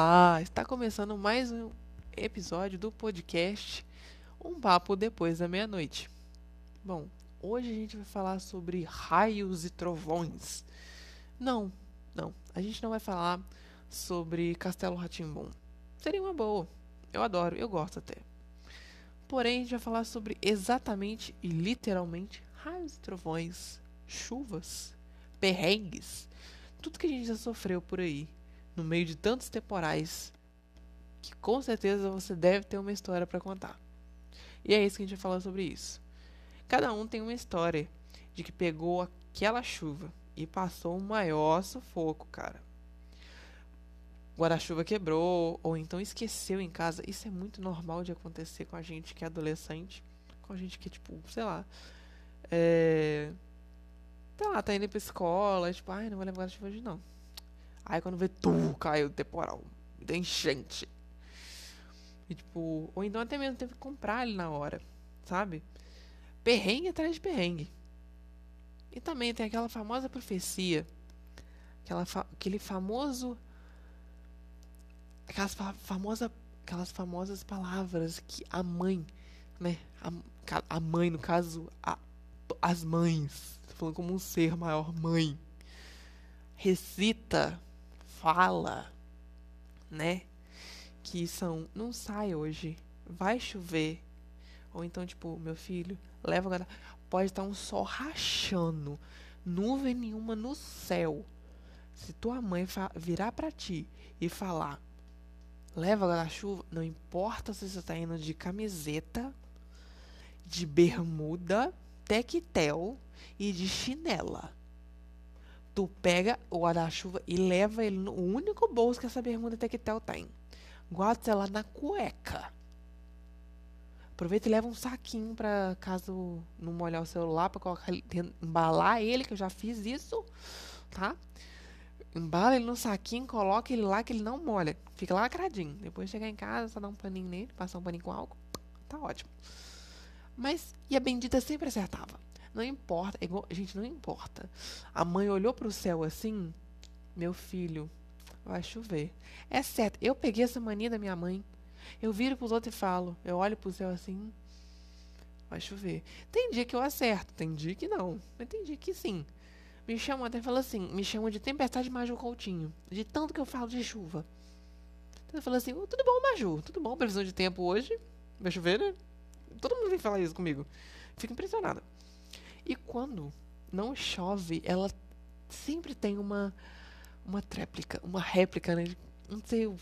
Olá, está começando mais um episódio do podcast Um Papo Depois da Meia-Noite. Bom, hoje a gente vai falar sobre raios e trovões. Não, não, a gente não vai falar sobre Castelo Ratimbum. Seria uma boa, eu adoro, eu gosto até. Porém, a gente vai falar sobre exatamente e literalmente raios e trovões, chuvas, perrengues, tudo que a gente já sofreu por aí no meio de tantos temporais que com certeza você deve ter uma história para contar. E é isso que a gente vai falar sobre isso. Cada um tem uma história de que pegou aquela chuva e passou um maior sufoco, cara. O guarda-chuva quebrou, ou então esqueceu em casa. Isso é muito normal de acontecer com a gente que é adolescente, com a gente que, tipo, sei lá, é. Sei lá, tá indo pra escola, tipo, ai, não vou levar guarda-chuva hoje não. Aí quando vê, tu, caiu o temporal. Da enchente. E tipo, ou então até mesmo teve que comprar ele na hora, sabe? Perrengue atrás de perrengue. E também tem aquela famosa profecia, aquela fa aquele famoso aquelas fa famosa aquelas famosas palavras que a mãe, né, a, a mãe no caso, a, as mães, falando como um ser maior, mãe, recita fala, né? Que são, não sai hoje, vai chover. Ou então, tipo, meu filho, leva agora. Pode estar um sol rachando, nuvem nenhuma no céu. Se tua mãe virar para ti e falar, leva guarda-chuva, não importa se você tá indo de camiseta, de bermuda, tequetel e de chinela tu pega o guarda-chuva e leva ele no único bolso que essa bermuda Tectel tem. Guarda ela na cueca. Aproveita e leva um saquinho para caso não molhar o celular, para colocar embalar ele, que eu já fiz isso, tá? Embala ele no saquinho, coloca ele lá que ele não molha. Fica lacradinho. Depois chegar em casa, só dá um paninho nele, passar um paninho com álcool, tá ótimo. Mas, e a bendita sempre acertava. Não importa, igual, gente, não importa. A mãe olhou para o céu assim, meu filho, vai chover. É certo, eu peguei essa mania da minha mãe. Eu viro para os outros e falo, eu olho para o céu assim, vai chover. Tem dia que eu acerto, tem dia que não, mas tem dia que sim. Me chamam até fala assim, me chamam de tempestade Maju Coutinho, de tanto que eu falo de chuva. Então eu falo assim, tudo bom, Maju, tudo bom, previsão de tempo hoje, vai chover, né? Todo mundo vem falar isso comigo. Fico impressionada. E quando não chove, ela sempre tem uma uma tréplica, uma réplica, né? Não sei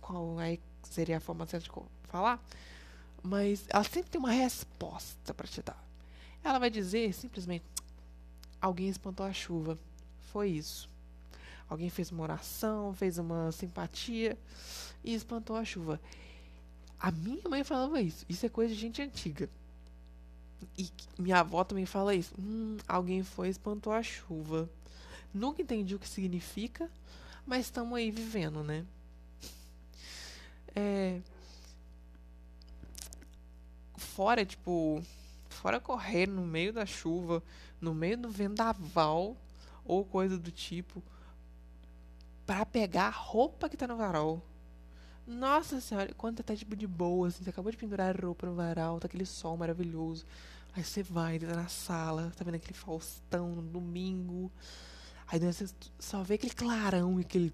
qual aí seria a forma certa de falar, mas ela sempre tem uma resposta para te dar. Ela vai dizer simplesmente: alguém espantou a chuva. Foi isso. Alguém fez uma oração, fez uma simpatia e espantou a chuva. A minha mãe falava isso. Isso é coisa de gente antiga. E minha avó também fala isso. Hum, alguém foi e espantou a chuva. Nunca entendi o que significa, mas estamos aí vivendo, né? É... Fora, tipo, fora correr no meio da chuva, no meio do vendaval ou coisa do tipo, para pegar a roupa que tá no varal. Nossa senhora, quando tá tipo de boa, assim, você acabou de pendurar a roupa no varal, tá aquele sol maravilhoso. Aí você vai, tá na sala, tá vendo aquele Faustão no domingo. Aí você só vê aquele clarão e aquele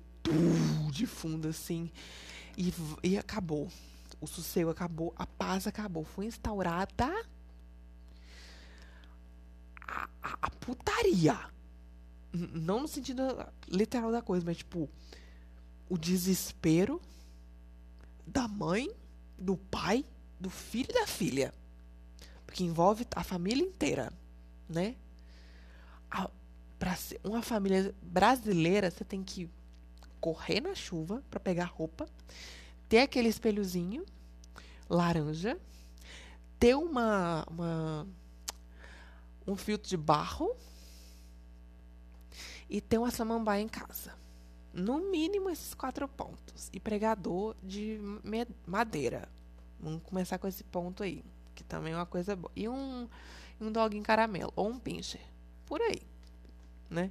de fundo assim. E, e acabou. O sossego acabou, a paz acabou. Foi instaurada a, a, a putaria. Não no sentido literal da coisa, mas tipo, o desespero da mãe, do pai, do filho e da filha. Porque envolve a família inteira, né? Para ser uma família brasileira, você tem que correr na chuva para pegar roupa, ter aquele espelhozinho laranja, ter uma, uma um filtro de barro e ter uma samambaia em casa no mínimo esses quatro pontos. E pregador de madeira. Vamos começar com esse ponto aí, que também é uma coisa boa. E um, um dog em caramelo, ou um pincher. Por aí, né?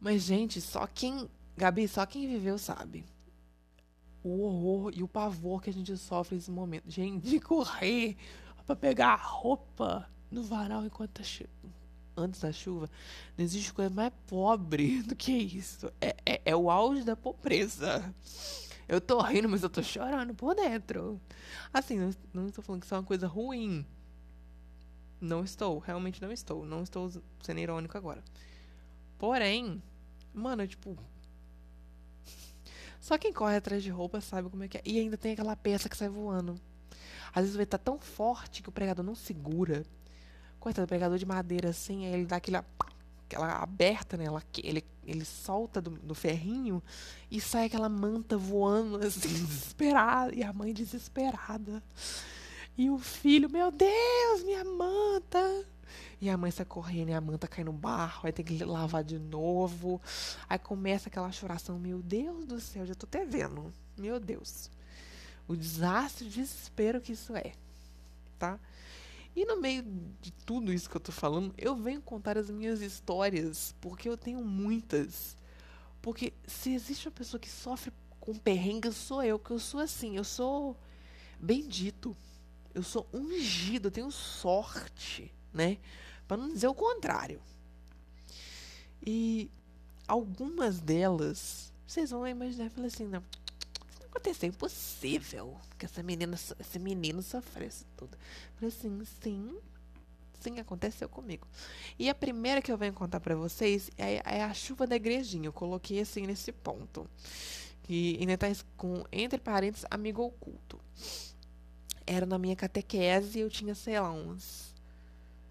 Mas, gente, só quem. Gabi, só quem viveu sabe. o horror e o pavor que a gente sofre nesse momento. Gente, de correr para pegar a roupa no varal enquanto tá antes da chuva. Não existe coisa mais pobre do que isso. É, é, é o auge da pobreza. Eu tô rindo, mas eu tô chorando por dentro. Assim, não, estou falando que isso é uma coisa ruim. Não estou, realmente não estou. Não estou sendo irônico agora. Porém, mano, tipo, só quem corre atrás de roupa sabe como é que é. E ainda tem aquela peça que sai voando. Às vezes vai tá tão forte que o pregador não segura. Coitado, o pregador de madeira assim, aí ele dá aquela, aquela aberta, né? ele, ele solta do, do ferrinho e sai aquela manta voando assim, desesperada. E a mãe desesperada. E o filho, meu Deus, minha manta! E a mãe sai correndo e a manta cai no barro, aí tem que lavar de novo. Aí começa aquela choração, meu Deus do céu, já tô até vendo. Meu Deus. O desastre, o desespero que isso é. Tá? E no meio de tudo isso que eu tô falando, eu venho contar as minhas histórias, porque eu tenho muitas. Porque se existe uma pessoa que sofre com perrengue, sou eu, que eu sou assim, eu sou bendito. Eu sou ungido, eu tenho sorte, né? para não dizer o contrário. E algumas delas, vocês vão imaginar e falar assim, não, aconteceu, impossível que essa menina, esse menino sofresse tudo. Falei assim, sim, sim, aconteceu comigo. E a primeira que eu venho contar para vocês é, é, a chuva da igrejinha. Eu coloquei assim nesse ponto. Que ainda tá com, entre parênteses, amigo oculto. Era na minha catequese, eu tinha, sei lá, uns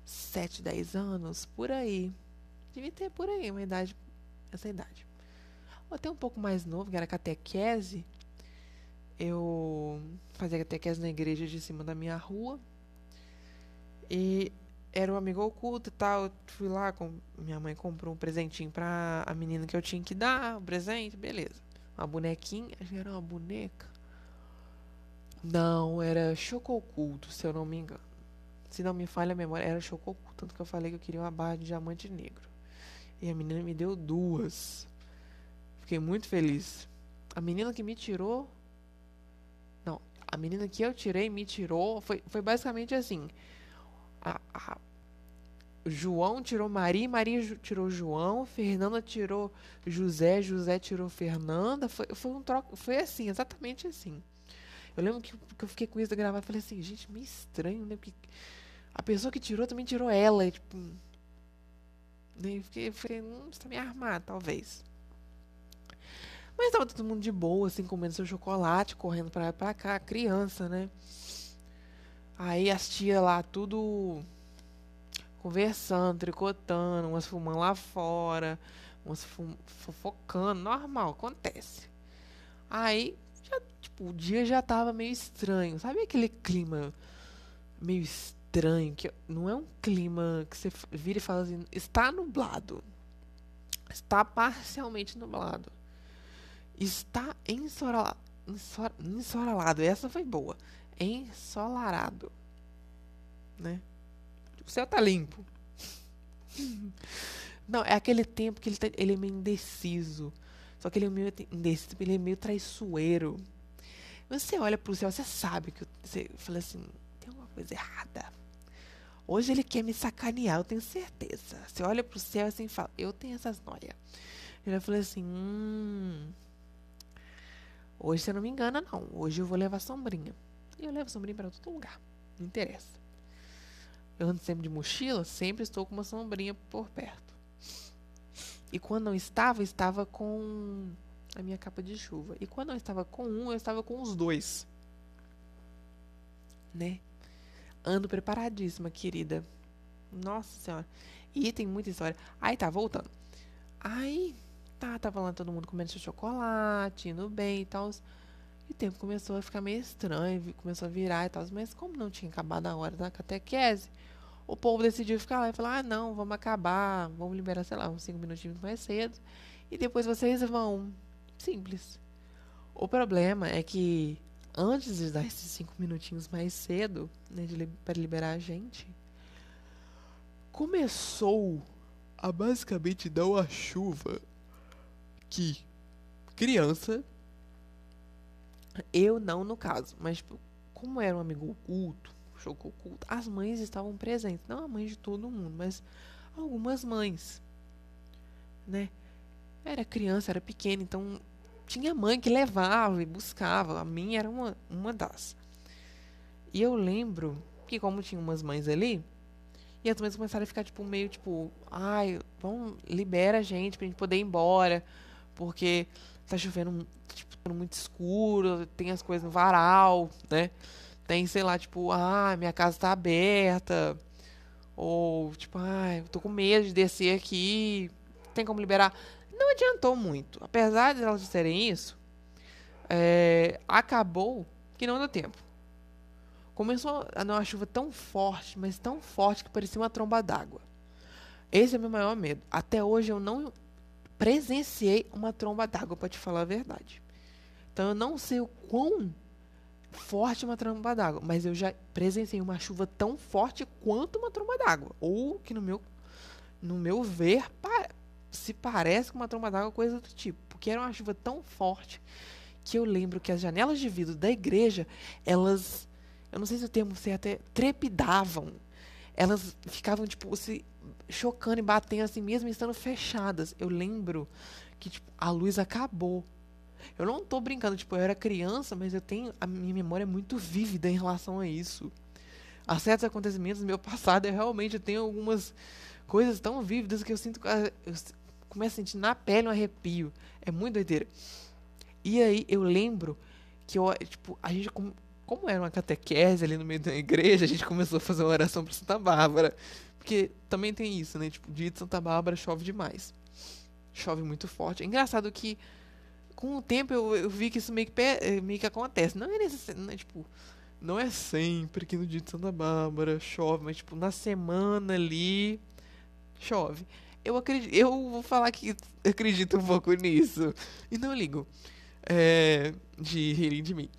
7, 10 anos, por aí. Devia ter por aí uma idade, essa idade. Ou até um pouco mais novo, que era catequese. Eu fazia catequese na igreja de cima da minha rua. E era um amigo oculto e tal. Eu fui lá, com, minha mãe comprou um presentinho pra a menina que eu tinha que dar, um presente, beleza. Uma bonequinha, era uma boneca. Não, era choco oculto, se eu não me engano se não me falha a memória, era Chococu. Tanto que eu falei que eu queria uma barra de diamante negro. E a menina me deu duas. Fiquei muito feliz. A menina que me tirou. A menina que eu tirei me tirou. Foi, foi basicamente assim. A, a, João tirou Maria, Maria tirou João, Fernanda tirou José, José tirou Fernanda. Foi, foi um troco. Foi assim, exatamente assim. Eu lembro que, que eu fiquei com isso gravado. Falei assim, gente, meio estranho, né? Porque a pessoa que tirou também tirou ela. E, tipo. Eu fiquei, fiquei hum, você tá me armado, talvez. Mas tava todo mundo de boa, assim, comendo seu chocolate, correndo pra lá pra cá, criança, né? Aí as tias lá, tudo conversando, tricotando, umas fumando lá fora, umas fofocando, normal, acontece. Aí, já, tipo, o dia já tava meio estranho, sabe aquele clima meio estranho? estranho, que não é um clima que você vira e fala assim, está nublado. Está parcialmente nublado. Está. Ensolarado. Essa foi boa. Ensolarado. Né? O céu tá limpo. Não, é aquele tempo que ele, tá, ele é meio indeciso. Só que ele é meio indeciso, ele é meio traiçoeiro. Você olha pro céu, você sabe que você fala assim, tem alguma coisa errada. Hoje ele quer me sacanear, eu tenho certeza. Você olha pro céu assim e fala, eu tenho essas noias. Ele falou assim, hum. Hoje você não me engana, não. Hoje eu vou levar sombrinha. E eu levo sombrinha para todo lugar. Não interessa. Eu ando sempre de mochila, sempre estou com uma sombrinha por perto. E quando não estava, estava com a minha capa de chuva. E quando não estava com um, eu estava com os dois. Né? Ando preparadíssima, querida. Nossa senhora. E tem muita história. Aí tá, voltando. Aí, tá, tava lá todo mundo comendo chocolate, indo bem e tal. E o tempo começou a ficar meio estranho, começou a virar e tal. Mas como não tinha acabado a hora da catequese, o povo decidiu ficar lá e falar: ah, não, vamos acabar, vamos liberar, sei lá, uns cinco minutinhos mais cedo. E depois vocês vão. Simples. O problema é que antes de dar esses cinco minutinhos mais cedo, né, para liberar a gente, começou a basicamente dar uma chuva que criança Eu não, no caso, mas tipo, como era um amigo oculto, oculto, as mães estavam presentes. Não a mãe de todo mundo, mas algumas mães, né? Era criança, era pequena, então tinha mãe que levava e buscava. A minha era uma, uma das. E eu lembro que como tinha umas mães ali, e as mães começaram a ficar, tipo, meio, tipo, ai, vamos, libera a gente pra gente poder ir embora, porque tá chovendo, tipo, muito escuro, tem as coisas no varal, né? Tem, sei lá, tipo, ah, minha casa tá aberta, ou, tipo, ai, tô com medo de descer aqui, tem como liberar. Não adiantou muito. Apesar de elas disserem isso, é, acabou que não deu tempo. Começou a dar uma chuva tão forte, mas tão forte que parecia uma tromba d'água. Esse é o meu maior medo. Até hoje eu não presenciei uma tromba d'água, para te falar a verdade. Então eu não sei o quão forte uma tromba d'água, mas eu já presenciei uma chuva tão forte quanto uma tromba d'água. Ou que no meu, no meu ver pa se parece com uma tromba d'água, coisa do tipo. Porque era uma chuva tão forte que eu lembro que as janelas de vidro da igreja, elas eu não sei se o termo certo é, trepidavam. Elas ficavam, tipo, se chocando e batendo assim mesmo estando fechadas. Eu lembro que, tipo, a luz acabou. Eu não tô brincando, tipo, eu era criança, mas eu tenho. A minha memória é muito vívida em relação a isso. A certos acontecimentos do meu passado, eu realmente tenho algumas coisas tão vívidas que eu sinto. Eu começo a sentir na pele um arrepio. É muito doideira. E aí eu lembro que eu, tipo, a gente como era uma catequese ali no meio da igreja, a gente começou a fazer uma oração para Santa Bárbara. Porque também tem isso, né? Tipo, dia de Santa Bárbara chove demais. Chove muito forte. É engraçado que com o tempo eu, eu vi que isso meio que, eh, meio que acontece. Não é necessário, não é, tipo, não é sempre que no dia de Santa Bárbara chove, mas tipo, na semana ali chove. Eu acredito, eu vou falar que acredito um pouco nisso. E não ligo é, de rirem de mim.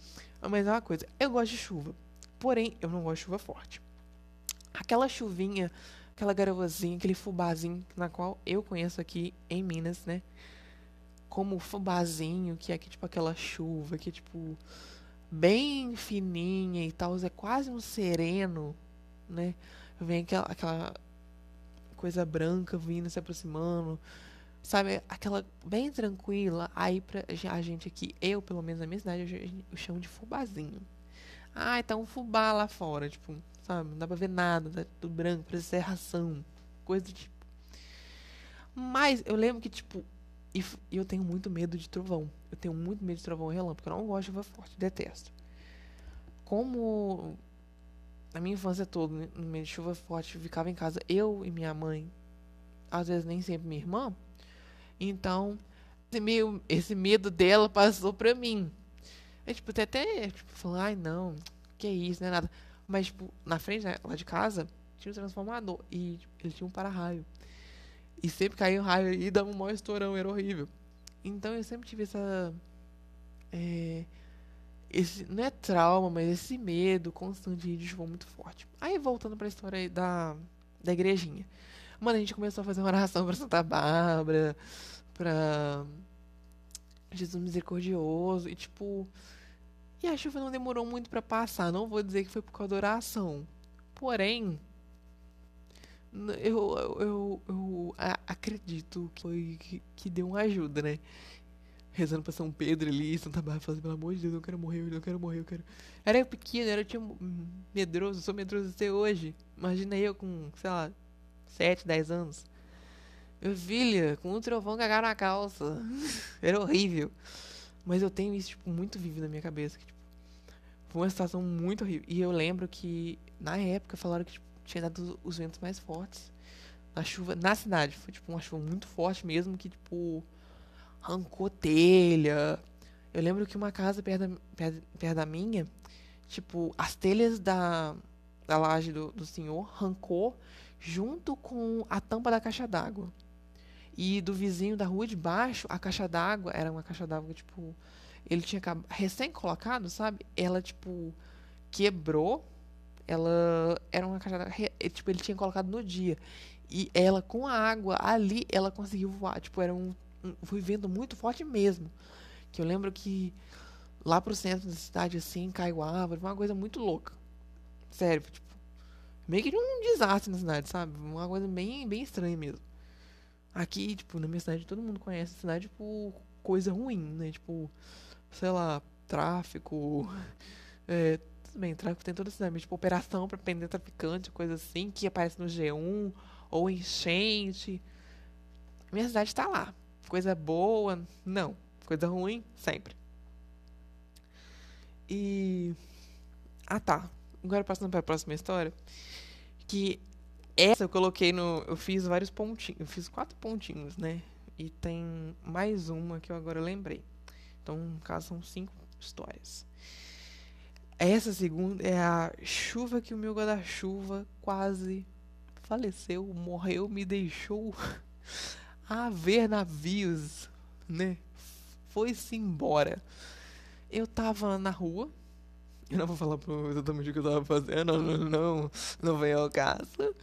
Mas é uma coisa, eu gosto de chuva. Porém, eu não gosto de chuva forte. Aquela chuvinha, aquela garoazinha, aquele fubazinho, na qual eu conheço aqui em Minas, né? Como fubazinho, que é aqui, tipo aquela chuva, que é tipo bem fininha e tal, é quase um sereno, né? Vem aquela, aquela coisa branca vindo, se aproximando, sabe, aquela bem tranquila, aí pra a gente aqui, eu pelo menos na minha cidade, eu, chamo de fubazinho. Ah, tá um fubá lá fora, tipo, sabe, não dá pra ver nada, tá tudo branco, ser ração, coisa do tipo. Mas eu lembro que, tipo, e eu tenho muito medo de trovão. Eu tenho muito medo de trovão e relâmpago, eu não gosto de chuva forte, detesto. Como na minha infância toda, no meio de chuva forte, ficava em casa eu e minha mãe, às vezes nem sempre minha irmã, então, esse, meio, esse medo dela passou pra mim. É, tipo, até, até tipo, falar, ai não, que isso, não é nada. Mas, tipo, na frente, né, lá de casa, tinha um transformador. E tipo, ele tinha um para-raio. E sempre caía um raio e dava um maior estourão, era horrível. Então eu sempre tive essa. É, esse, não é trauma, mas esse medo constante de chuva muito forte. Aí voltando pra história aí da, da igrejinha. Mano, a gente começou a fazer uma oração pra Santa Bárbara, pra Jesus Misericordioso, e tipo. E a chuva não demorou muito para passar. Não vou dizer que foi por causa da oração. Porém, eu, eu, eu, acredito que foi que, que, deu uma ajuda, né? Rezando pra São Pedro ali, Santa Bárbara, falando, pelo amor de Deus, eu quero morrer, eu quero morrer, eu quero. Era pequeno, era, eu tinha medroso, sou medroso até hoje. Imagina eu com, sei lá, 7, 10 anos. Meu filho, com um trovão cagar na calça. Era horrível. Mas eu tenho isso, tipo, muito vívido na minha cabeça. Que, tipo, foi uma situação muito horrível. E eu lembro que, na época, falaram que tipo, tinha dado os ventos mais fortes. Na chuva, na cidade. Foi, tipo, uma chuva muito forte mesmo, que, tipo, arrancou telha. Eu lembro que uma casa perto da, perto, perto da minha, tipo, as telhas da, da laje do, do senhor arrancou junto com a tampa da caixa d'água. E do vizinho da rua de baixo, a caixa d'água era uma caixa d'água, tipo, ele tinha recém colocado, sabe? Ela, tipo, quebrou. Ela era uma caixa d'água, tipo, ele tinha colocado no dia. E ela, com a água ali, ela conseguiu voar. Tipo, era um, um foi vento muito forte mesmo. Que eu lembro que lá pro centro da cidade, assim, caiu árvore, uma coisa muito louca. Sério, tipo, meio que um desastre na cidade, sabe? Uma coisa bem, bem estranha mesmo. Aqui, tipo, na minha cidade, todo mundo conhece a cidade por coisa ruim, né? Tipo, sei lá, tráfico. É, tudo bem, tráfico tem toda a cidade, mas, tipo, operação pra prender traficante, coisa assim, que aparece no G1, ou enchente. Minha cidade tá lá. Coisa boa, não. Coisa ruim, sempre. E. Ah, tá. Agora passando para a próxima história. Que essa eu coloquei no. Eu fiz vários pontinhos. Eu fiz quatro pontinhos, né? E tem mais uma que eu agora lembrei. Então, no caso, são cinco histórias. Essa segunda é a chuva que o meu guarda-chuva quase faleceu, morreu, me deixou a ver navios, né? Foi-se embora. Eu tava na rua. Eu não vou falar pro, exatamente o que eu tava fazendo, não, não, não, vem ao caso.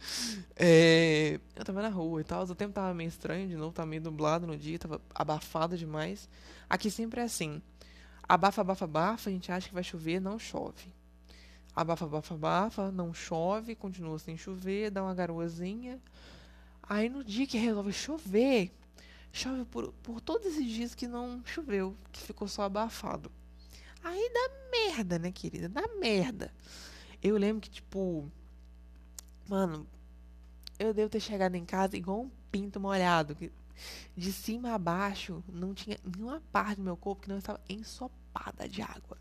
É, eu tava na rua e tal, o tempo tava meio estranho, de novo, tava meio nublado no dia, tava abafado demais. Aqui sempre é assim: abafa, abafa, abafa, a gente acha que vai chover, não chove. Abafa, abafa, abafa, não chove, continua sem chover, dá uma garoazinha. Aí no dia que resolve chover, chove por, por todos esses dias que não choveu, que ficou só abafado. Aí dá merda, né, querida? Dá merda. Eu lembro que, tipo. Mano, eu devo ter chegado em casa igual um pinto molhado. Que de cima a baixo não tinha nenhuma parte do meu corpo que não estava ensopada de água.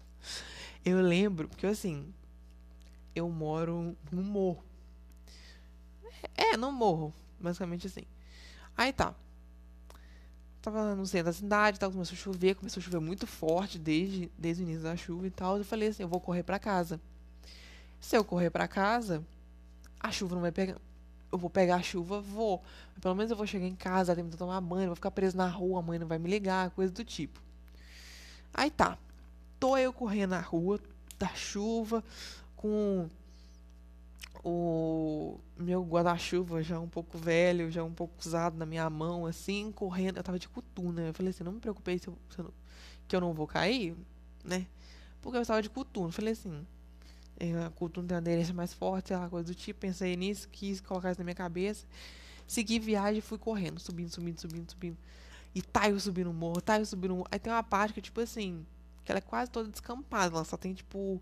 Eu lembro, porque assim, eu moro no morro. É, no morro, basicamente assim. Aí tá. Tava no centro da cidade, tal, começou a chover, começou a chover muito forte desde, desde o início da chuva e tal. Eu falei assim, eu vou correr para casa. Se eu correr para casa, a chuva não vai pegar. Eu vou pegar a chuva, vou. Pelo menos eu vou chegar em casa, tempo de tomar banho, vou ficar preso na rua, a mãe não vai me ligar, coisa do tipo. Aí tá. Tô eu correndo na rua, da chuva, com o meu guarda-chuva já um pouco velho, já um pouco usado na minha mão, assim, correndo. Eu tava de cutuna. Eu falei assim, não me preocupei se eu, se eu não, que eu não vou cair, né? Porque eu estava de cutuna. Eu falei assim, é, a cutuna tem uma aderência mais forte, aquela coisa do tipo. Pensei nisso, quis colocar isso na minha cabeça. Segui viagem e fui correndo, subindo, subindo, subindo, subindo. E tá eu subindo o morro, tá eu subindo o morro. Aí tem uma parte que, tipo assim, que ela é quase toda descampada. Ela só tem, tipo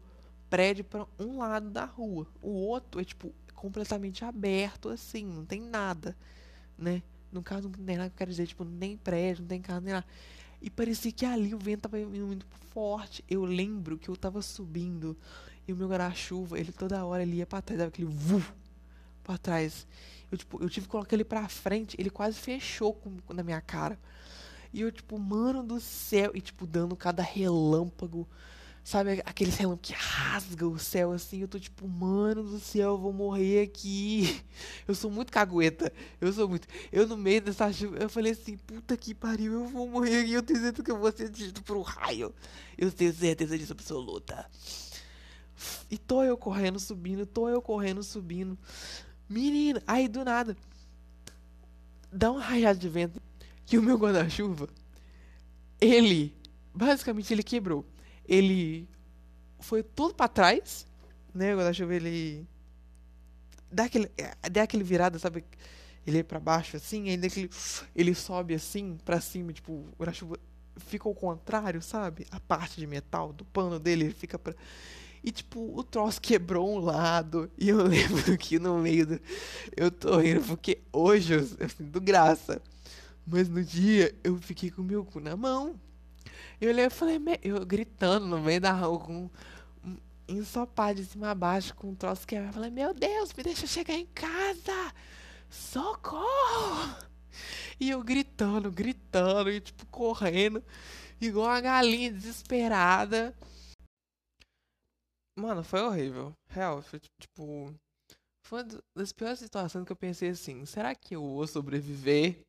prédio para um lado da rua. O outro é, tipo, completamente aberto, assim, não tem nada, né? No caso, não tem nada que eu quero dizer, tipo, nem prédio, não tem carro, nem nada. E parecia que ali o vento tava indo muito forte. Eu lembro que eu tava subindo e o meu guarda-chuva, ele toda hora ele ia pra trás, dava aquele vu pra trás. Eu, tipo, eu tive que colocar ele pra frente, ele quase fechou com, na minha cara. E eu, tipo, mano do céu, e tipo, dando cada relâmpago Sabe aquele relâmpago que rasga o céu assim? Eu tô tipo, mano do céu, eu vou morrer aqui. Eu sou muito cagueta. Eu sou muito. Eu no meio dessa chuva, eu falei assim, puta que pariu, eu vou morrer aqui. Eu tenho certeza que eu vou ser atingido por um raio. Eu tenho certeza disso absoluta. E tô eu correndo, subindo, tô eu correndo, subindo. Menina, aí do nada. Dá uma rajada de vento que o meu guarda-chuva, ele, basicamente, ele quebrou ele foi tudo para trás, né? O guarda-chuva ele dá aquele, dá aquele virada, sabe? Ele é para baixo assim, ainda que ele, ele sobe assim para cima, tipo, o guarda-chuva fica ao contrário, sabe? A parte de metal do pano dele fica para e tipo, o troço quebrou um lado. E eu lembro que no meio do. Eu tô rindo porque hoje eu, eu sinto graça. Mas no dia eu fiquei com o meu cu na mão. Eu olhei e falei, eu gritando no meio da rua, com um ensopado de cima a baixo, com um troço que eu falei, meu Deus, me deixa chegar em casa! Socorro! E eu gritando, gritando, e tipo, correndo, igual uma galinha desesperada. Mano, foi horrível. Real, foi tipo. Foi uma das piores situações que eu pensei assim: será que eu vou sobreviver?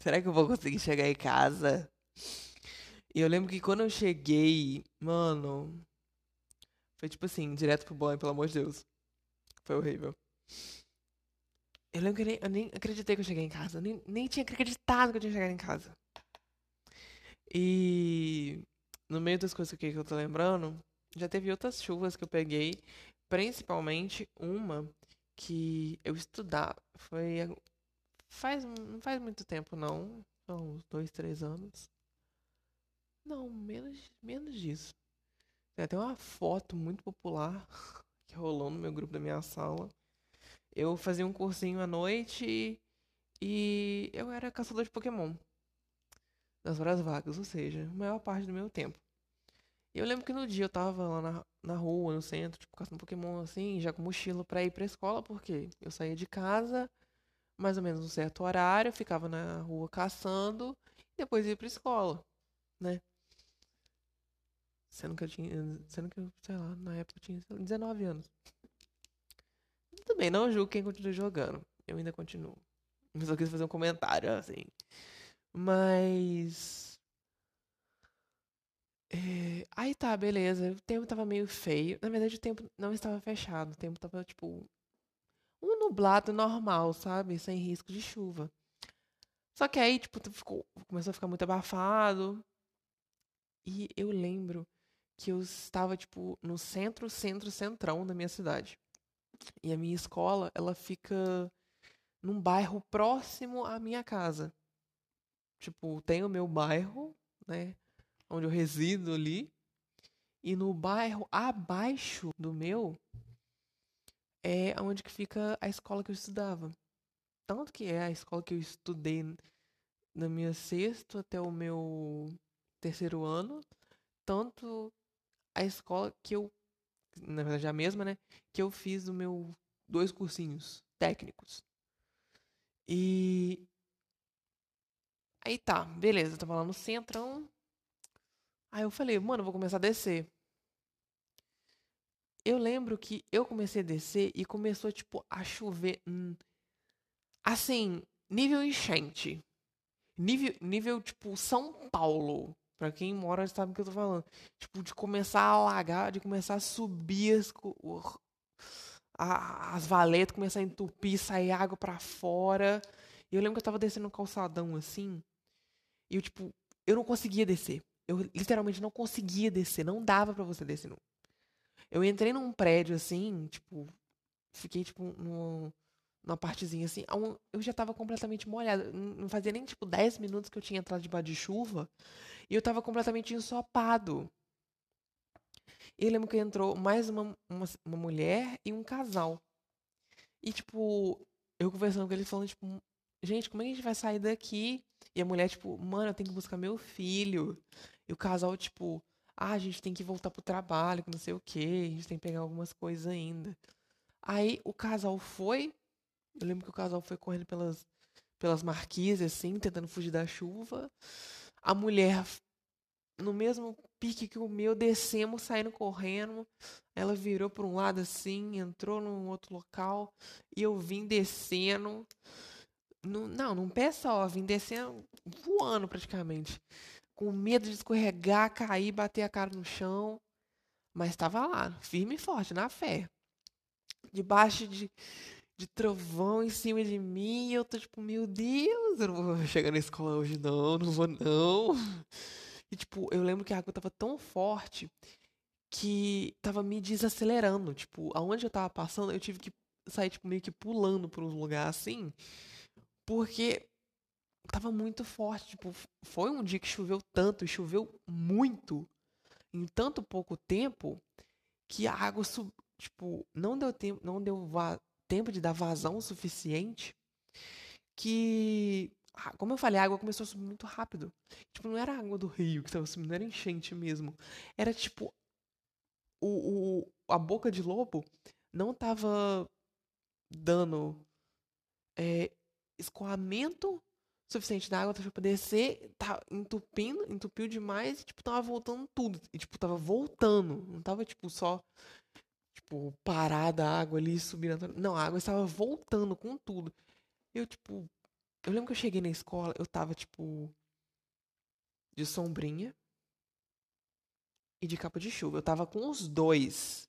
Será que eu vou conseguir chegar em casa? E eu lembro que quando eu cheguei, mano. Foi tipo assim, direto pro banho, pelo amor de Deus. Foi horrível. Eu lembro que eu nem, eu nem acreditei que eu cheguei em casa. Nem, nem tinha acreditado que eu tinha chegado em casa. E. no meio das coisas que eu tô lembrando, já teve outras chuvas que eu peguei, principalmente uma que eu estudava. Foi. Faz, não faz muito tempo, não. São uns dois, três anos. Não, menos, menos disso. Tem até uma foto muito popular que rolou no meu grupo da minha sala. Eu fazia um cursinho à noite e eu era caçador de Pokémon. Nas horas vagas, ou seja, a maior parte do meu tempo. E eu lembro que no dia eu tava lá na, na rua, no centro, tipo, caçando Pokémon assim, já com mochila pra ir pra escola, porque eu saía de casa, mais ou menos um certo horário, ficava na rua caçando, e depois ia pra escola, né? Sendo que eu tinha. Sendo que eu, sei lá, na época eu tinha 19 anos. Tudo bem, não julgo quem continua jogando. Eu ainda continuo. Mas eu quis fazer um comentário, assim. Mas. É... Aí tá, beleza. O tempo tava meio feio. Na verdade, o tempo não estava fechado. O tempo tava, tipo. Um nublado normal, sabe? Sem risco de chuva. Só que aí, tipo, ficou... começou a ficar muito abafado. E eu lembro que eu estava, tipo, no centro, centro, centrão da minha cidade. E a minha escola, ela fica num bairro próximo à minha casa. Tipo, tem o meu bairro, né? Onde eu resido ali. E no bairro abaixo do meu é onde que fica a escola que eu estudava. Tanto que é a escola que eu estudei na minha sexto até o meu terceiro ano. Tanto a escola que eu, na verdade é a mesma, né? Que eu fiz o meu dois cursinhos técnicos. E aí tá, beleza, tava lá no centrão. Aí eu falei, mano, eu vou começar a descer. Eu lembro que eu comecei a descer e começou, tipo, a chover. Hum, assim, nível enchente. Nível, nível, tipo, São Paulo. Pra quem mora sabe o que eu tô falando. Tipo, de começar a alagar, de começar a subir as, as valetas, começar a entupir, sair água para fora. E eu lembro que eu tava descendo um calçadão assim. E eu, tipo, eu não conseguia descer. Eu literalmente não conseguia descer. Não dava para você descer. Não. Eu entrei num prédio assim, tipo, fiquei, tipo, num, numa partezinha assim. Eu já tava completamente molhada. Não fazia nem, tipo, 10 minutos que eu tinha entrado debaixo de chuva. E eu tava completamente ensopado. E eu lembro que entrou mais uma, uma, uma mulher e um casal. E, tipo, eu conversando com ele, falando, tipo, gente, como é que a gente vai sair daqui? E a mulher, tipo, mano, eu tenho que buscar meu filho. E o casal, tipo, ah, a gente tem que voltar pro trabalho, que não sei o quê, a gente tem que pegar algumas coisas ainda. Aí o casal foi, eu lembro que o casal foi correndo pelas, pelas marquises, assim, tentando fugir da chuva. A mulher, no mesmo pique que o meu, descemos, saindo correndo. Ela virou para um lado assim, entrou num outro local. E eu vim descendo. No, não, num pé só, vim descendo, voando praticamente. Com medo de escorregar, cair, bater a cara no chão. Mas estava lá, firme e forte, na fé. Debaixo de, de trovão em cima de mim. E eu tô tipo, meu Deus, eu não vou chegar na escola hoje, não, não vou, não. E, tipo, eu lembro que a água tava tão forte que tava me desacelerando. Tipo, aonde eu tava passando, eu tive que sair, tipo, meio que pulando por uns lugares assim. Porque tava muito forte. Tipo, foi um dia que choveu tanto choveu muito em tanto pouco tempo que a água sub, tipo, não deu tempo, não deu tempo de dar vazão suficiente que como eu falei, a água começou a subir muito rápido. Tipo, não era água do rio que estava subindo, não era enchente mesmo. Era tipo. O, o, a boca de lobo não estava dando é, escoamento suficiente da água para descer, tá entupindo, entupiu demais e, tipo, tava voltando tudo. E, tipo, tava voltando. Não tava, tipo, só, tipo, parada a água ali subindo. Não, a água estava voltando com tudo. Eu, tipo, eu lembro que eu cheguei na escola, eu tava, tipo, de sombrinha e de capa de chuva. Eu tava com os dois.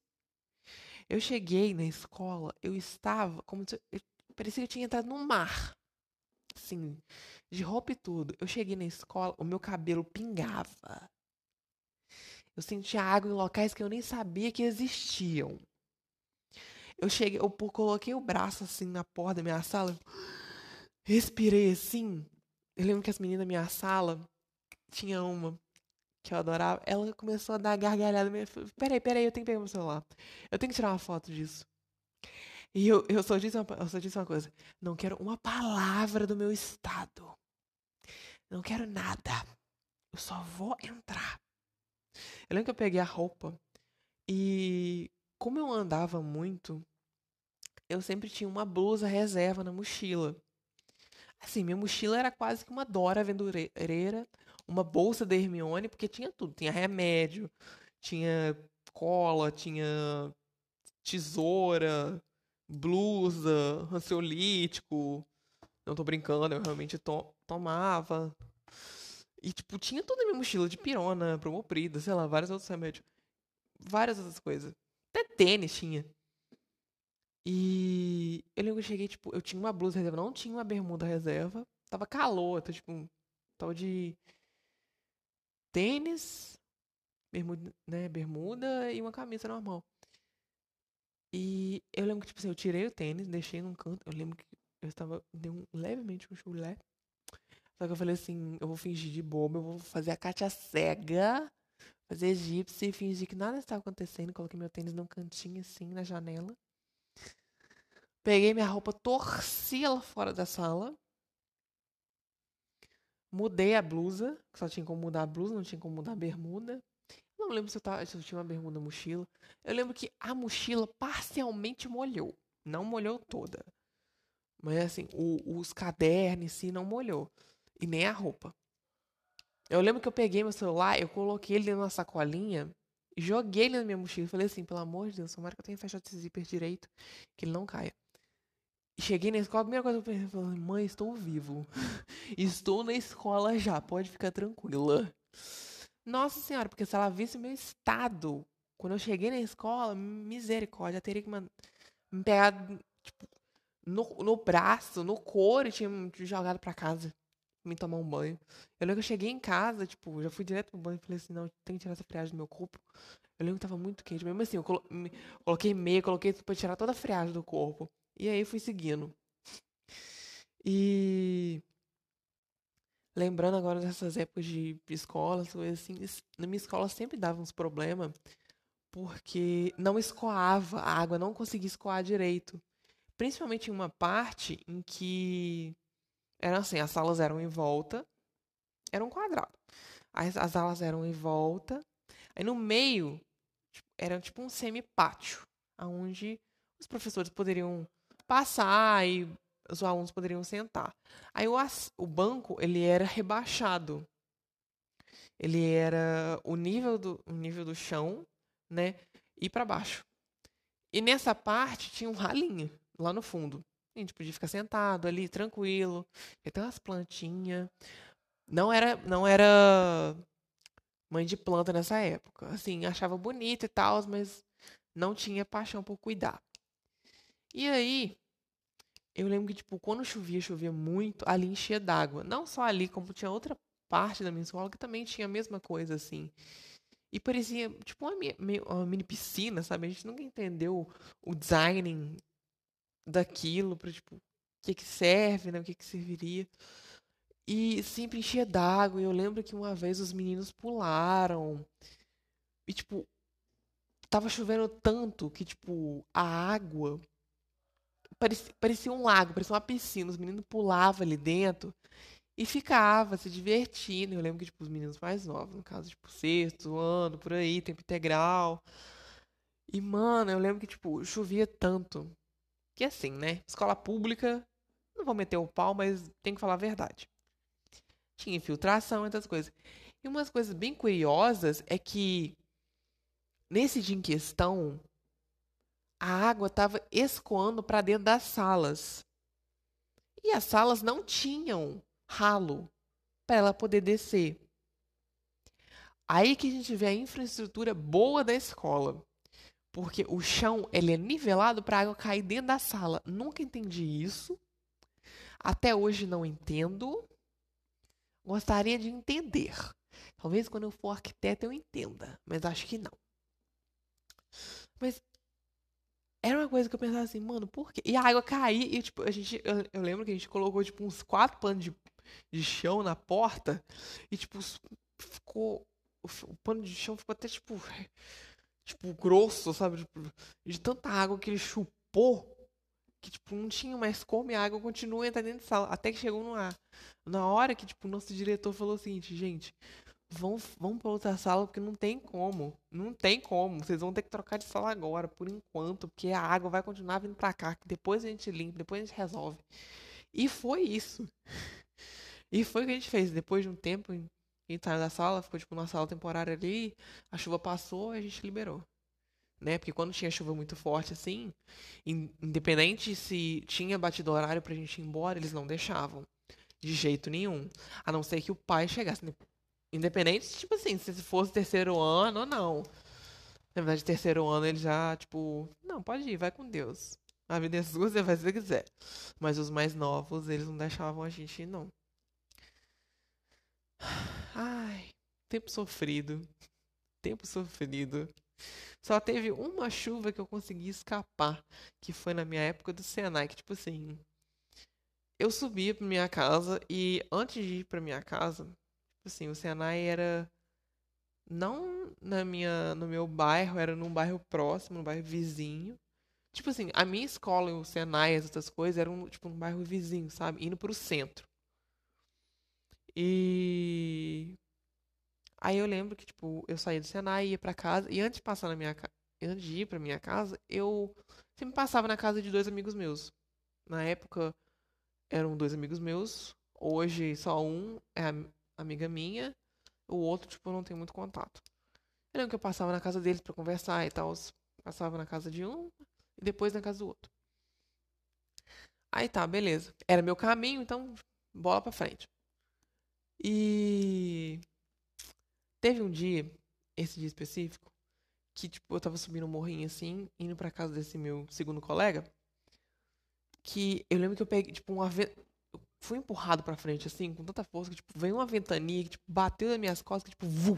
Eu cheguei na escola, eu estava como se eu, parecia que eu tinha entrado no mar. Assim, de roupa e tudo. Eu cheguei na escola, o meu cabelo pingava. Eu sentia água em locais que eu nem sabia que existiam. Eu cheguei, eu coloquei o braço assim na porta da minha sala, respirei assim. Eu lembro que as meninas da minha sala tinha uma que eu adorava. Ela começou a dar gargalhada. Peraí, peraí, eu tenho que pegar meu celular. Eu tenho que tirar uma foto disso. E eu, eu, só disse uma, eu só disse uma coisa. Não quero uma palavra do meu estado. Não quero nada. Eu só vou entrar. Eu lembro que eu peguei a roupa e como eu andava muito, eu sempre tinha uma blusa reserva na mochila. Assim, minha mochila era quase que uma Dora aventureira, uma bolsa da Hermione, porque tinha tudo. Tinha remédio, tinha cola, tinha tesoura, blusa, ansiolítico. Não tô brincando, eu realmente to tomava. E, tipo, tinha tudo na minha mochila, de pirona, promoprida, sei lá, vários outros remédios. Várias outras coisas. Até tênis tinha. E eu lembro que eu cheguei, tipo, eu tinha uma blusa reserva, não tinha uma bermuda reserva. Tava calor, então, tipo, tava de tênis, bermuda, né, bermuda e uma camisa normal. E eu lembro que, tipo assim, eu tirei o tênis, deixei num canto. Eu lembro que eu estava, deu um, levemente um chulé. Só que eu falei assim, eu vou fingir de bobo, eu vou fazer a Kátia cega, fazer egípcia e fingir que nada estava acontecendo. Coloquei meu tênis num cantinho assim, na janela. Peguei minha roupa, torci ela fora da sala. Mudei a blusa, que só tinha como mudar a blusa, não tinha como mudar a bermuda. Não lembro se eu, tava, se eu tinha uma bermuda mochila. Eu lembro que a mochila parcialmente molhou. Não molhou toda. Mas assim, o, os cadernos em si não molhou. E nem a roupa. Eu lembro que eu peguei meu celular, eu coloquei ele dentro de uma sacolinha joguei ele na minha mochila. Falei assim, pelo amor de Deus, tomara que eu tenha fechado esse zíper direito, que ele não caia. Cheguei na escola, a primeira coisa que eu pensei, mãe, estou vivo. estou na escola já, pode ficar tranquila. Nossa senhora, porque se ela visse meu estado, quando eu cheguei na escola, misericórdia, teria que me pegar tipo, no, no braço, no couro e tinha me jogado pra casa me tomar um banho. Eu lembro que eu cheguei em casa, tipo, já fui direto pro banho e falei assim, não, tem que tirar essa friagem do meu corpo. Eu lembro que tava muito quente, mesmo assim, eu colo me, coloquei meia, coloquei pra tirar toda a friagem do corpo. E aí fui seguindo. E lembrando agora dessas épocas de escola, assim, na minha escola sempre dava uns problemas porque não escoava, a água não conseguia escoar direito. Principalmente em uma parte em que era assim, as salas eram em volta, era um quadrado. As, as salas eram em volta, aí no meio tipo, era tipo um semi-pátio, onde os professores poderiam passar e os alunos poderiam sentar. Aí o, o banco ele era rebaixado. Ele era o nível do, o nível do chão, né, e para baixo. E nessa parte tinha um ralinho lá no fundo. A gente podia ficar sentado ali, tranquilo. Tem umas plantinhas. Não era, não era mãe de planta nessa época. Assim, achava bonito e tal, mas não tinha paixão por cuidar. E aí, eu lembro que, tipo, quando chovia, chovia muito, ali enchia d'água. Não só ali, como tinha outra parte da minha escola que também tinha a mesma coisa, assim. E parecia, tipo, uma, uma mini piscina, sabe? A gente nunca entendeu o design daquilo, para tipo, o que que serve, né? O que que serviria. E sempre enchia d'água. E eu lembro que uma vez os meninos pularam. E, tipo, tava chovendo tanto que, tipo, a água parecia, parecia um lago, parecia uma piscina. Os meninos pulavam ali dentro e ficava se divertindo. Eu lembro que, tipo, os meninos mais novos, no caso, tipo, sexto ano, por aí, tempo integral. E, mano, eu lembro que, tipo, chovia tanto que assim, né? Escola pública, não vou meter o pau, mas tem que falar a verdade. Tinha infiltração e outras coisas. E umas coisas bem curiosas é que nesse dia em questão, a água estava escoando para dentro das salas. E as salas não tinham ralo para ela poder descer. Aí que a gente vê a infraestrutura boa da escola. Porque o chão ele é nivelado para a água cair dentro da sala. Nunca entendi isso. Até hoje não entendo. Gostaria de entender. Talvez quando eu for arquiteto eu entenda, mas acho que não. Mas era uma coisa que eu pensava assim, mano, por quê? E a água caía e, tipo, a gente. Eu, eu lembro que a gente colocou, tipo, uns quatro panos de, de chão na porta e, tipo, ficou. O, o pano de chão ficou até, tipo. Tipo, grosso, sabe? Tipo, de tanta água que ele chupou que, tipo, não tinha mais como e a água continua entrando dentro da sala. Até que chegou numa, na hora que, tipo, o nosso diretor falou o seguinte, gente, vão, vão pra outra sala porque não tem como. Não tem como. Vocês vão ter que trocar de sala agora, por enquanto, porque a água vai continuar vindo pra cá. Que depois a gente limpa, depois a gente resolve. E foi isso. E foi o que a gente fez. Depois de um tempo, a gente da sala, ficou tipo numa sala temporária ali, a chuva passou e a gente liberou. Né? Porque quando tinha chuva muito forte assim, independente se tinha batido horário pra gente ir embora, eles não deixavam. De jeito nenhum. A não ser que o pai chegasse. Independente, tipo assim, se fosse terceiro ano ou não. Na verdade, terceiro ano ele já, tipo, não, pode ir, vai com Deus. A vida é sua, você faz o que quiser. Mas os mais novos, eles não deixavam a gente ir, não. Ai, tempo sofrido. Tempo sofrido. Só teve uma chuva que eu consegui escapar, que foi na minha época do Senai, que tipo assim, eu subia pra minha casa e antes de ir pra minha casa, tipo assim, o Senai era não na minha no meu bairro, era num bairro próximo, num bairro vizinho. Tipo assim, a minha escola, o Senai, as outras coisas, eram tipo um bairro vizinho, sabe? Indo pro centro. E aí eu lembro que tipo, eu saía do Senai, ia para casa e antes de passar na minha antes de ir para minha casa, eu sempre passava na casa de dois amigos meus. Na época eram dois amigos meus, hoje só um é amiga minha, o outro tipo não tenho muito contato. Eu lembro que eu passava na casa deles para conversar e tal, passava na casa de um e depois na casa do outro. Aí tá, beleza. Era meu caminho, então bola pra frente. E teve um dia, esse dia específico, que tipo, eu tava subindo um morrinho assim, indo pra casa desse meu segundo colega, que eu lembro que eu peguei, tipo, uma vez. Fui empurrado pra frente, assim, com tanta força, que, tipo, veio uma ventania que, tipo, bateu nas minhas costas, que, tipo, vu!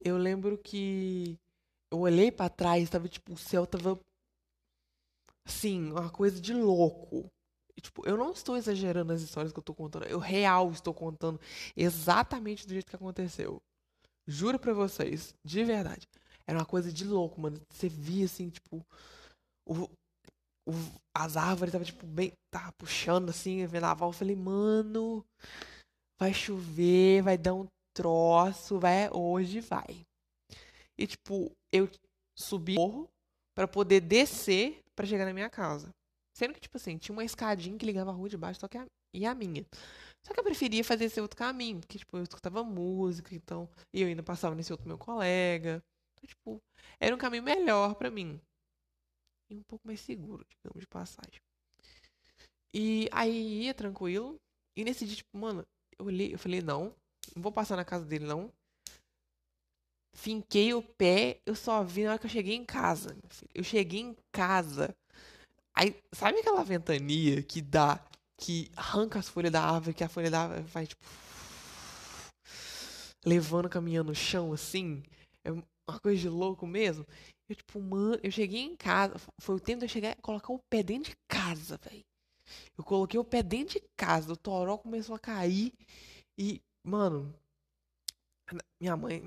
Eu lembro que eu olhei para trás, tava, tipo, o céu tava Assim, uma coisa de louco. Tipo, eu não estou exagerando as histórias que eu tô contando. Eu real estou contando exatamente do jeito que aconteceu. Juro pra vocês, de verdade. Era uma coisa de louco, mano. Você via assim, tipo. O, o, as árvores tava, tipo, bem. Tava puxando assim, vendaval. Eu falei, mano. Vai chover, vai dar um troço, vai. Hoje vai. E, tipo, eu subi o morro pra poder descer para chegar na minha casa. Sendo que, tipo assim, tinha uma escadinha que ligava a rua de baixo só que a, e a minha. Só que eu preferia fazer esse outro caminho, porque, tipo, eu escutava música, então. E eu ainda passava nesse outro meu colega. Então, tipo, era um caminho melhor para mim. E um pouco mais seguro, digamos, de passagem. E aí ia tranquilo. E nesse dia, tipo, mano, eu olhei, eu falei, não, não vou passar na casa dele, não. Finquei o pé, eu só vi na hora que eu cheguei em casa. Eu cheguei em casa. Aí, sabe aquela ventania que dá, que arranca as folhas da árvore, que a folha da árvore vai tipo. levando, caminhando no chão assim? É uma coisa de louco mesmo. Eu, tipo, mano, eu cheguei em casa. Foi o tempo de eu chegar e colocar o pé dentro de casa, velho. Eu coloquei o pé dentro de casa. O toró começou a cair. E, mano, minha mãe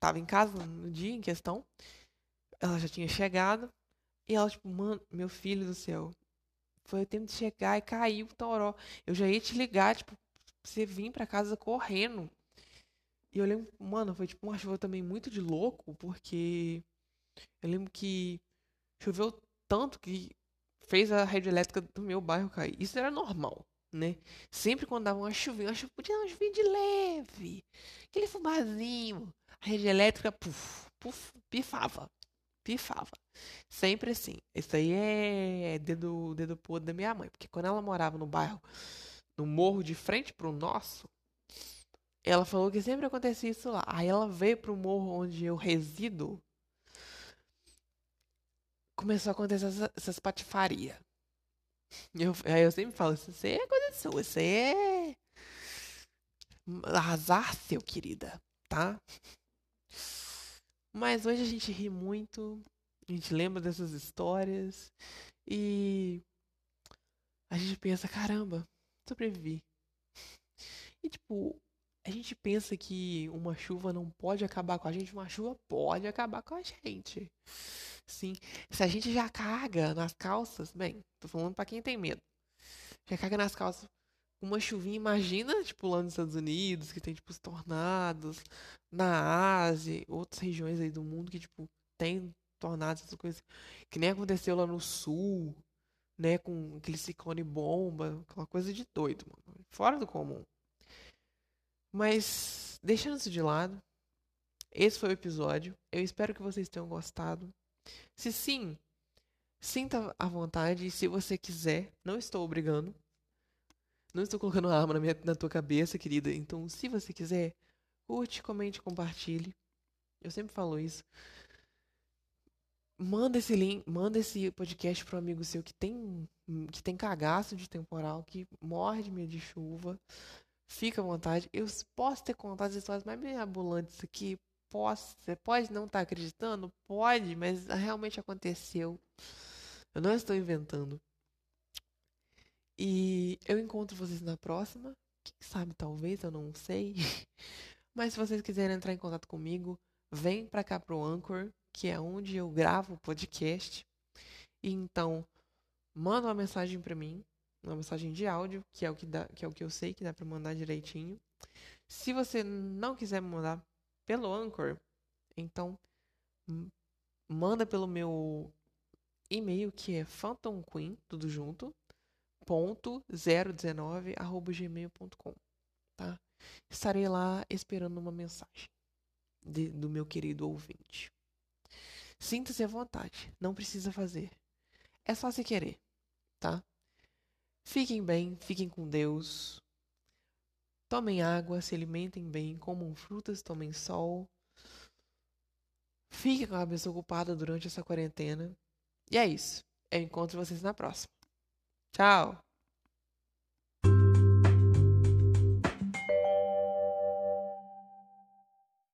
tava em casa no dia em questão. Ela já tinha chegado. E ela, tipo, mano, meu filho do céu. Foi o tempo de chegar e caiu o toró. Eu já ia te ligar, tipo, você vir pra casa correndo. E eu lembro, mano, foi tipo uma chuva também muito de louco, porque eu lembro que choveu tanto que fez a rede elétrica do meu bairro cair. Isso era normal, né? Sempre quando dava uma chuvinha, uma chuva, podia dar uma chuvinha de leve. Aquele fumazinho a rede elétrica, puf, puf, pifava. Pifava. Sempre assim. Isso aí é dedo, dedo podre da minha mãe. Porque quando ela morava no bairro, no morro de frente pro nosso, ela falou que sempre acontecia isso lá. Aí ela veio pro morro onde eu resido. Começou a acontecer essas, essas patifarias. Eu, aí eu sempre falo, isso aí é sua, isso aí é azar, seu querida. tá? Mas hoje a gente ri muito, a gente lembra dessas histórias e a gente pensa, caramba, sobrevivi. E tipo, a gente pensa que uma chuva não pode acabar com a gente, uma chuva pode acabar com a gente. Sim, se a gente já caga nas calças, bem, tô falando para quem tem medo. Já caga nas calças uma chuvinha, imagina, tipo, lá nos Estados Unidos, que tem, tipo, os tornados, na Ásia, outras regiões aí do mundo que, tipo, tem tornados, essas coisas, que nem aconteceu lá no sul, né, com aquele ciclone bomba, aquela coisa de doido, mano, fora do comum. Mas, deixando isso de lado, esse foi o episódio. Eu espero que vocês tenham gostado. Se sim, sinta à vontade. Se você quiser, não estou obrigando. Não estou colocando arma na, minha, na tua cabeça, querida. Então, se você quiser, curte, comente, compartilhe. Eu sempre falo isso. Manda esse link, manda esse podcast para um amigo seu que tem que tem cagaço de temporal, que morre de medo de chuva. Fica à vontade. Eu posso ter contado as histórias mais mirabolantes aqui. Posso, você pode não estar tá acreditando? Pode, mas realmente aconteceu. Eu não estou inventando. E eu encontro vocês na próxima. Quem sabe, talvez, eu não sei. Mas se vocês quiserem entrar em contato comigo, vem para cá pro Anchor, que é onde eu gravo o podcast. E então, manda uma mensagem para mim, uma mensagem de áudio, que é o que dá, que é o que eu sei que dá para mandar direitinho. Se você não quiser me mandar pelo Anchor, então manda pelo meu e-mail que é phantomqueen, tudo junto, ponto 019 arroba gmail.com, tá? Estarei lá esperando uma mensagem de, do meu querido ouvinte. Sinta-se à vontade, não precisa fazer. É só se querer, tá? Fiquem bem, fiquem com Deus. Tomem água, se alimentem bem, comam frutas, tomem sol. Fiquem com a cabeça ocupada durante essa quarentena. E é isso. Eu encontro vocês na próxima. Ciao.